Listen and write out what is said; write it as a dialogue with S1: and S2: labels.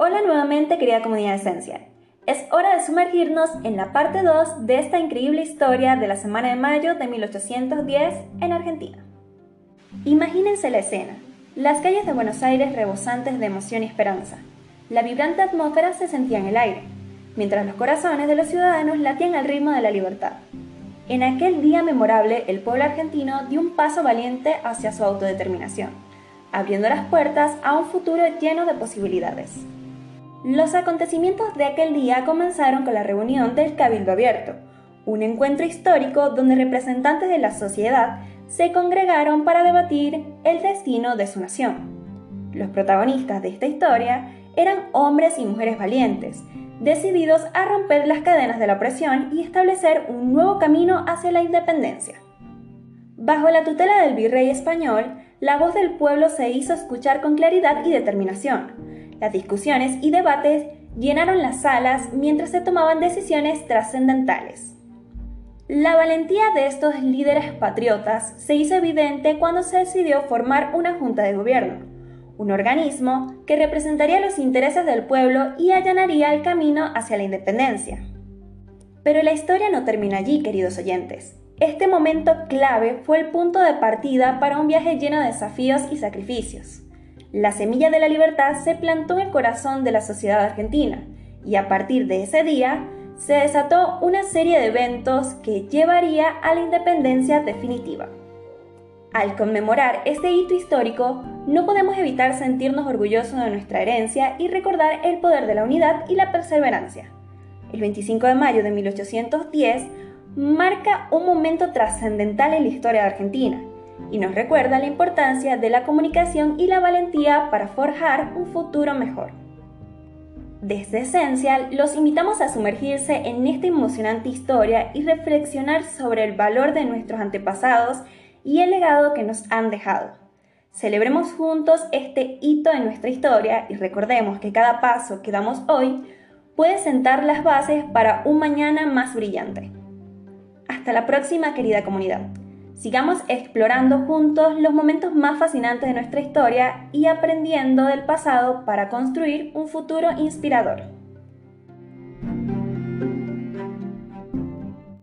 S1: Hola nuevamente querida comunidad esencial. Es hora de sumergirnos en la parte 2 de esta increíble historia de la semana de mayo de 1810 en Argentina. Imagínense la escena. Las calles de Buenos Aires rebosantes de emoción y esperanza. La vibrante atmósfera se sentía en el aire, mientras los corazones de los ciudadanos latían al ritmo de la libertad. En aquel día memorable, el pueblo argentino dio un paso valiente hacia su autodeterminación, abriendo las puertas a un futuro lleno de posibilidades. Los acontecimientos de aquel día comenzaron con la reunión del Cabildo Abierto, un encuentro histórico donde representantes de la sociedad se congregaron para debatir el destino de su nación. Los protagonistas de esta historia eran hombres y mujeres valientes, decididos a romper las cadenas de la opresión y establecer un nuevo camino hacia la independencia. Bajo la tutela del virrey español, la voz del pueblo se hizo escuchar con claridad y determinación, las discusiones y debates llenaron las salas mientras se tomaban decisiones trascendentales. La valentía de estos líderes patriotas se hizo evidente cuando se decidió formar una junta de gobierno, un organismo que representaría los intereses del pueblo y allanaría el camino hacia la independencia. Pero la historia no termina allí, queridos oyentes. Este momento clave fue el punto de partida para un viaje lleno de desafíos y sacrificios la semilla de la libertad se plantó en el corazón de la sociedad argentina y a partir de ese día se desató una serie de eventos que llevaría a la independencia definitiva. Al conmemorar este hito histórico, no podemos evitar sentirnos orgullosos de nuestra herencia y recordar el poder de la unidad y la perseverancia. El 25 de mayo de 1810 marca un momento trascendental en la historia de Argentina, y nos recuerda la importancia de la comunicación y la valentía para forjar un futuro mejor. Desde Esencial los invitamos a sumergirse en esta emocionante historia y reflexionar sobre el valor de nuestros antepasados y el legado que nos han dejado. Celebremos juntos este hito en nuestra historia y recordemos que cada paso que damos hoy puede sentar las bases para un mañana más brillante. Hasta la próxima querida comunidad. Sigamos explorando juntos los momentos más fascinantes de nuestra historia y aprendiendo del pasado para construir un futuro inspirador.